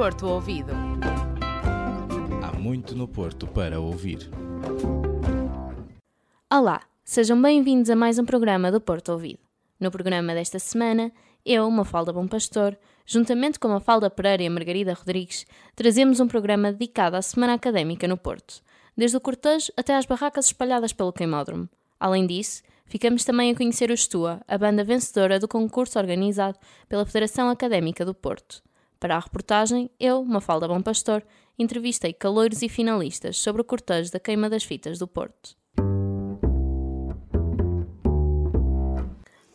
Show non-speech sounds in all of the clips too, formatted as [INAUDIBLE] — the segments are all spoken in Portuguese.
Porto Ouvido. Há muito no Porto para ouvir. Olá, sejam bem-vindos a mais um programa do Porto Ouvido. No programa desta semana, eu, Mafalda Bom Pastor, juntamente com Mafalda Pereira e a Margarida Rodrigues, trazemos um programa dedicado à Semana Académica no Porto, desde o cortejo até às barracas espalhadas pelo queimódromo. Além disso, ficamos também a conhecer o Estua, a banda vencedora do concurso organizado pela Federação Académica do Porto. Para a reportagem, eu, Mafalda Bom Pastor, entrevistei caloiros e finalistas sobre o cortejo da queima das fitas do Porto.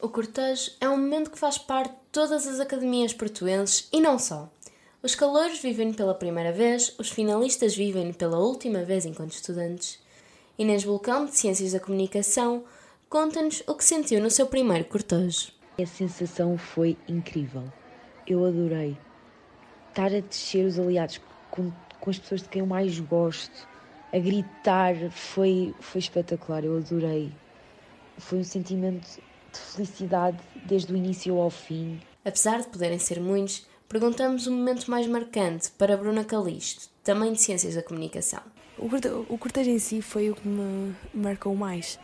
O cortejo é um momento que faz parte de todas as academias portuenses e não só. Os calouros vivem pela primeira vez, os finalistas vivem pela última vez enquanto estudantes. Inês Vulcão, de Ciências da Comunicação, conta-nos o que sentiu no seu primeiro cortejo. A sensação foi incrível. Eu adorei estar a descer os aliados com, com as pessoas de quem eu mais gosto, a gritar, foi, foi espetacular, eu adorei. Foi um sentimento de felicidade desde o início ao fim. Apesar de poderem ser muitos, perguntamos o momento mais marcante para Bruna Calisto, também de Ciências da Comunicação. O, o cortejo em si foi o que me marcou mais.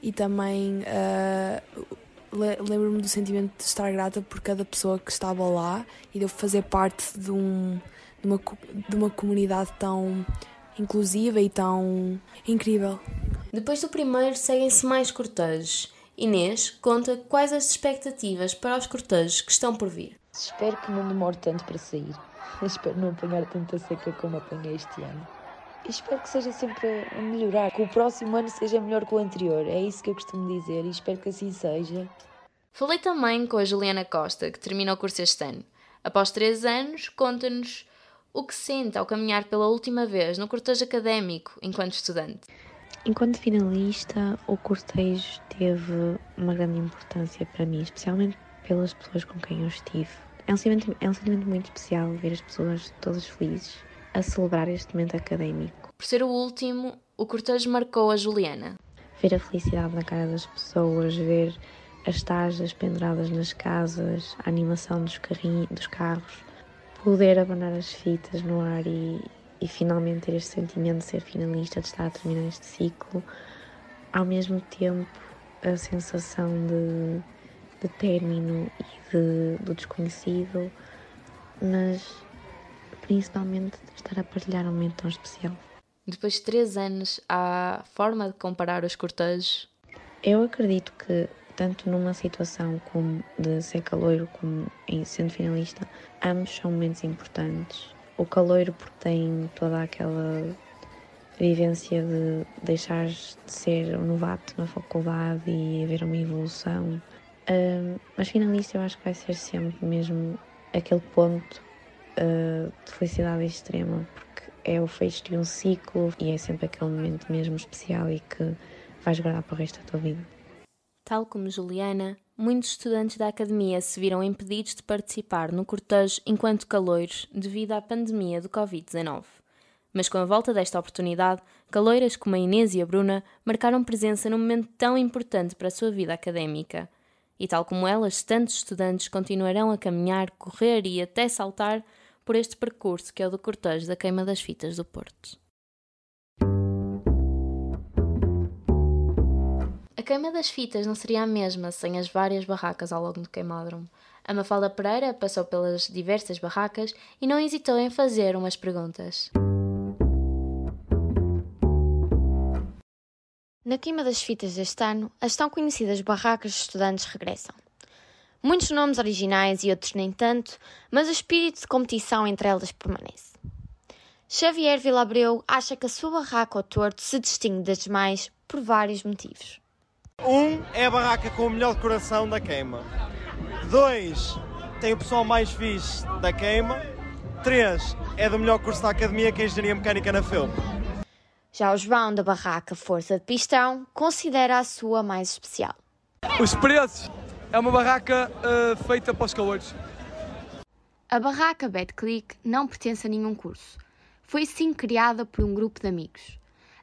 E também uh, lembro-me do sentimento de estar grata por cada pessoa que estava lá e de eu fazer parte de, um, de, uma, de uma comunidade tão inclusiva e tão incrível. Depois do primeiro, seguem-se mais cortejos. Inês conta quais as expectativas para os cortejos que estão por vir. Espero que não demore tanto para sair. [LAUGHS] espero não apanhar tanta seca como apanhei este ano. E espero que seja sempre a melhorar, que o próximo ano seja melhor que o anterior. É isso que eu costumo dizer e espero que assim seja. Falei também com a Juliana Costa, que termina o curso este ano. Após três anos, conta-nos o que sente ao caminhar pela última vez no cortejo académico enquanto estudante. Enquanto finalista, o cortejo teve uma grande importância para mim, especialmente pelas pessoas com quem eu estive. É um sentimento, é um sentimento muito especial ver as pessoas todas felizes a celebrar este momento académico. Por ser o último, o cortejo marcou a Juliana. Ver a felicidade na cara das pessoas, ver as tajas penduradas nas casas, a animação dos, carrinhos, dos carros, poder abanar as fitas no ar e, e finalmente ter este sentimento de ser finalista, de estar a terminar este ciclo, ao mesmo tempo a sensação de, de término e de, do desconhecido, mas principalmente estar a partilhar um momento tão especial. Depois de três anos, há forma de comparar os cortejos? Eu acredito que, tanto numa situação como de ser caloiro como em sendo finalista, ambos são momentos importantes. O caloiro porque tem toda aquela vivência de deixar de ser um novato na faculdade e haver uma evolução. Um, mas finalista eu acho que vai ser sempre mesmo aquele ponto de felicidade extrema, porque é o fecho de um ciclo e é sempre aquele momento mesmo especial e que vais guardar para o resto da tua vida. Tal como Juliana, muitos estudantes da academia se viram impedidos de participar no cortejo enquanto caloiros devido à pandemia do Covid-19. Mas com a volta desta oportunidade, caloiras como a Inês e a Bruna marcaram presença num momento tão importante para a sua vida académica. E tal como elas, tantos estudantes continuarão a caminhar, correr e até saltar por este percurso que é o do cortejo da queima das fitas do Porto. A queima das fitas não seria a mesma sem as várias barracas ao longo do queimódromo. A Mafalda Pereira passou pelas diversas barracas e não hesitou em fazer umas perguntas. Na queima das fitas deste ano, as tão conhecidas barracas de estudantes regressam. Muitos nomes originais e outros nem tanto, mas o espírito de competição entre elas permanece. Xavier Vilabreu acha que a sua barraca ao torto se distingue das demais por vários motivos. Um é a barraca com o melhor decoração da queima. Dois, tem o pessoal mais fixe da queima. Três, é do melhor curso da academia que é a Engenharia Mecânica na FEUP. Já o João da barraca Força de Pistão considera a sua mais especial. Os preços é uma barraca uh, feita para os calores. A barraca Bad Click não pertence a nenhum curso. Foi sim criada por um grupo de amigos.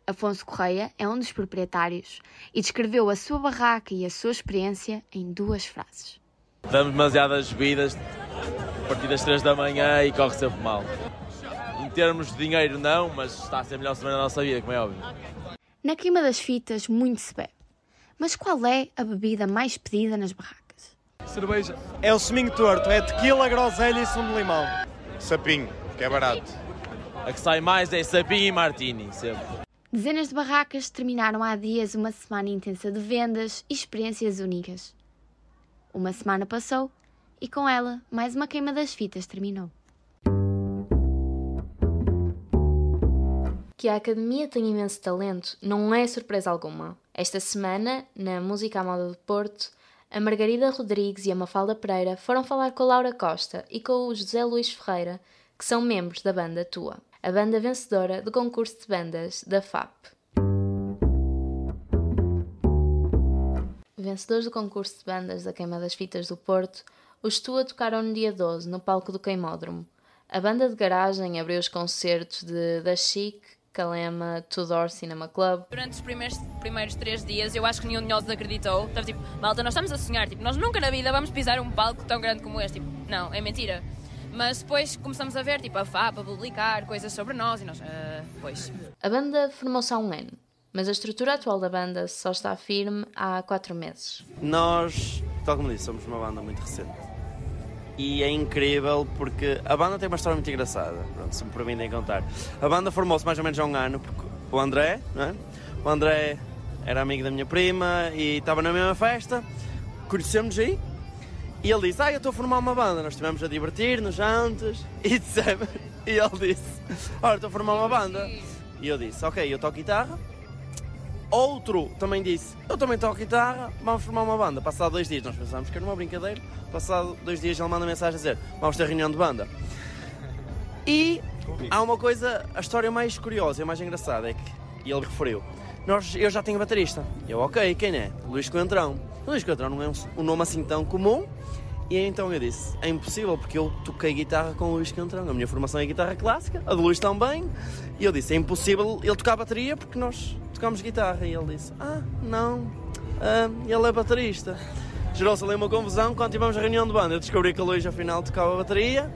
Afonso Correia é um dos proprietários e descreveu a sua barraca e a sua experiência em duas frases. Damos demasiadas bebidas a partir das 3 da manhã e corre sempre mal. Em termos de dinheiro, não, mas está a ser a melhor semana da nossa vida, como é óbvio. Na queima das fitas, muito se bebe. Mas qual é a bebida mais pedida nas barracas? Cerveja. É o seminho torto, é tequila, groselha e sumo de limão. Sapinho, que é barato. A que sai mais é sapinho e martini, sempre. Dezenas de barracas terminaram há dias uma semana intensa de vendas e experiências únicas. Uma semana passou e com ela mais uma queima das fitas terminou. Que a Academia tem imenso talento não é surpresa alguma. Esta semana, na Música à Moda de Porto, a Margarida Rodrigues e a Mafalda Pereira foram falar com a Laura Costa e com o José Luís Ferreira, que são membros da banda Tua, a banda vencedora do concurso de bandas da FAP. Vencedores do concurso de bandas da Queima das Fitas do Porto, os Tua tocaram no dia 12, no palco do Queimódromo. A banda de garagem abriu os concertos de Da Chic, Calema, Tudor Cinema Club. Durante os primeiros, primeiros três dias, eu acho que nenhum de nós acreditou. Estava tipo, malta, nós estamos a sonhar, tipo, nós nunca na vida vamos pisar um palco tão grande como este. Tipo, não, é mentira. Mas depois começamos a ver, tipo, a FAP a publicar coisas sobre nós e nós, ah, pois. A banda formou-se há um ano, mas a estrutura atual da banda só está firme há quatro meses. Nós, tal como disse, somos uma banda muito recente. E é incrível porque a banda tem uma história muito engraçada, pronto, se me permitem contar. A banda formou-se mais ou menos há um ano, porque o André, não é? O André era amigo da minha prima e estava na mesma festa, conhecemos aí, e ele disse, ah, eu estou a formar uma banda, nós estivemos a divertir-nos antes, [LAUGHS] e dissemos, e ele disse, olha, estou a formar uma banda. E eu disse, ok, eu toco guitarra. Outro também disse, eu também toco guitarra, vamos formar uma banda. Passado dois dias, nós pensámos que era uma brincadeira, passado dois dias ele manda mensagem a dizer, vamos ter reunião de banda. E há uma coisa, a história mais curiosa e mais engraçada é que e ele referiu, nós, eu já tenho baterista. Eu, ok, quem é? Luís Coentrão. Luís Coentrão não é um, um nome assim tão comum, e então eu disse: é impossível porque eu toquei guitarra com o Luís Cantrão. A minha formação é guitarra clássica, a do Luís também. E eu disse: é impossível ele tocar bateria porque nós tocamos guitarra. E ele disse: ah, não, ah, ele é baterista. Gerou-se ali uma confusão quando tivemos a reunião de banda. Eu descobri que o Luís afinal tocava bateria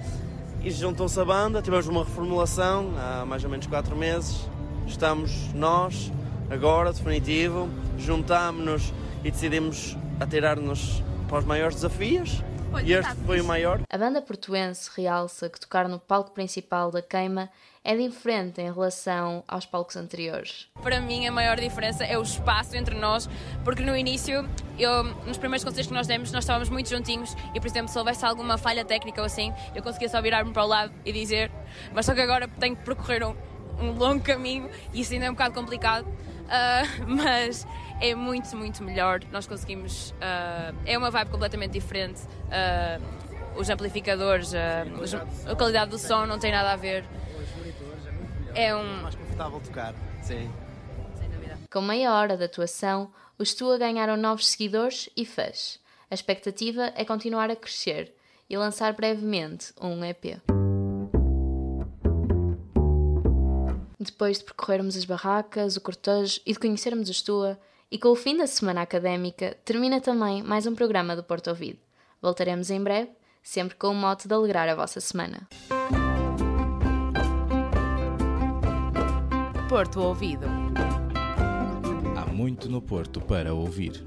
e juntou-se a banda. Tivemos uma reformulação há mais ou menos 4 meses. Estamos nós, agora, definitivo, juntámos-nos e decidimos atirar-nos para os maiores desafios. E este foi o maior. A banda portuense realça que tocar no palco principal da queima é diferente em relação aos palcos anteriores. Para mim, a maior diferença é o espaço entre nós, porque no início, eu, nos primeiros concertos que nós demos, nós estávamos muito juntinhos e, por exemplo, se houvesse alguma falha técnica ou assim, eu conseguia só virar-me para o lado e dizer, mas só que agora tenho que percorrer um, um longo caminho e isso ainda é um bocado complicado, uh, [LAUGHS] mas é muito, muito melhor. Nós conseguimos. Uh, é uma vibe completamente diferente. Uh, os amplificadores, os, a qualidade do som não tem nada a ver. É um. mais confortável tocar, sim. Sem dúvida. Com meia hora de atuação, os Tua ganharam novos seguidores e fãs. A expectativa é continuar a crescer e lançar brevemente um EP. Depois de percorrermos as barracas, o cortejo e de conhecermos os Tua, e com o fim da semana académica, termina também mais um programa do Porto Ouvido. Voltaremos em breve, sempre com o mote de alegrar a vossa semana. Porto Ouvido. Há muito no Porto para ouvir.